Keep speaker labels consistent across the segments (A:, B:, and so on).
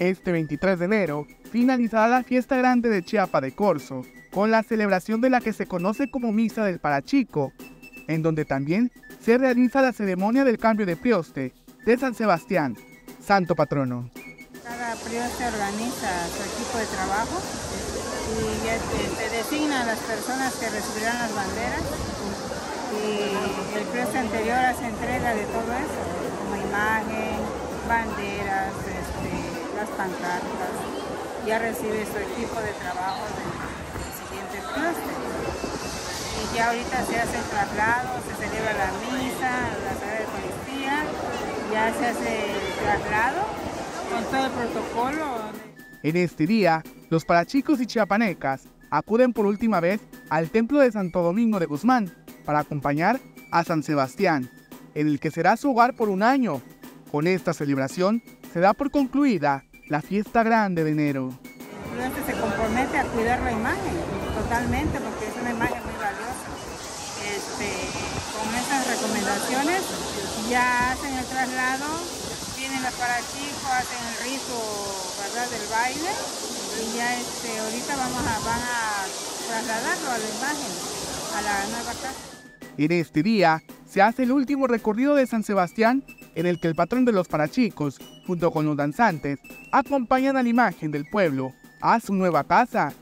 A: Este 23 de enero finalizará la fiesta grande de Chiapa de Corzo, con la celebración de la que se conoce como Misa del Parachico, en donde también se realiza la ceremonia del cambio de prioste de San Sebastián, santo patrono.
B: Cada prioste organiza su equipo de trabajo y se designa a las personas que recibirán las banderas y el prioste anterior hace entrega de todo eso, como imagen, banderas, las pancartas, ya recibe su equipo de trabajo del, siguiente cluster. Y ya ahorita se hace el traslado, se celebra la misa, la sala de policía, ya se hace el traslado con todo el protocolo.
A: En este día, los parachicos y chiapanecas acuden por última vez al templo de Santo Domingo de Guzmán para acompañar a San Sebastián, en el que será su hogar por un año. Con esta celebración se da por concluida la fiesta grande de enero.
B: El se compromete a cuidar la imagen totalmente porque es una imagen muy valiosa. Este, con esas recomendaciones ya hacen el traslado, vienen las para chicos, hacen el rito ¿verdad? del baile y ya este, ahorita vamos a, van a trasladarlo a la imagen, a la nueva casa.
A: En este día se hace el último recorrido de San Sebastián en el que el patrón de los parachicos, junto con los danzantes, acompañan a la imagen del pueblo a su nueva casa,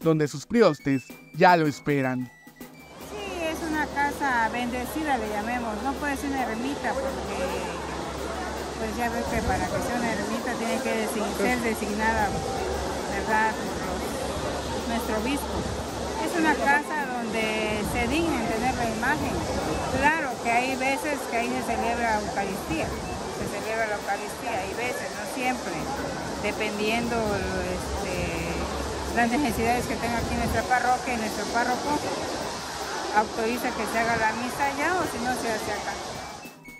A: donde sus priostes ya lo esperan.
B: Sí, es una casa bendecida, le llamemos. No puede ser una ermita porque, pues ya ves que para que sea una ermita tiene que ser designada, ¿verdad? Nuestro obispo. Es una casa donde se digna en tener la imagen. Claro que hay veces que ahí se celebra Eucaristía, se celebra la Eucaristía, hay veces, no siempre, dependiendo este, las necesidades que tenga aquí nuestra parroquia y nuestro párroco autoriza que se haga la misa allá o si no se hace acá.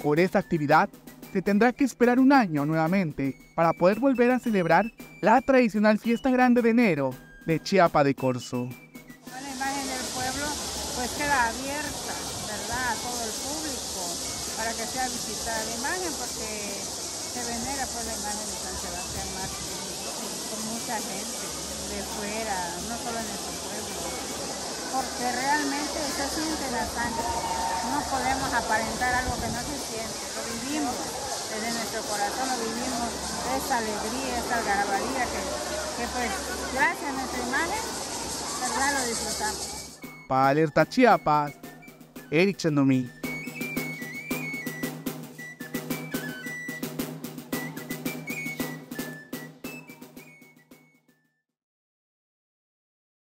A: Por esta actividad se tendrá que esperar un año nuevamente para poder volver a celebrar la tradicional fiesta grande de enero de Chiapa de Corzo.
B: La imagen del pueblo pues queda abierta, ¿verdad? A todo el público para que sea visitada la imagen porque se venera por la imagen de San Sebastián Mártir con mucha gente de fuera, no solo en nuestro pueblo, porque realmente se siente la sangre. No podemos aparentar algo que no se siente, lo vivimos desde nuestro corazón, lo vivimos, esa alegría, esa algarabía que, que pues gracias a nuestra imagen, verdad lo disfrutamos.
A: Para Alerta Chiapas, Eric Chandomí.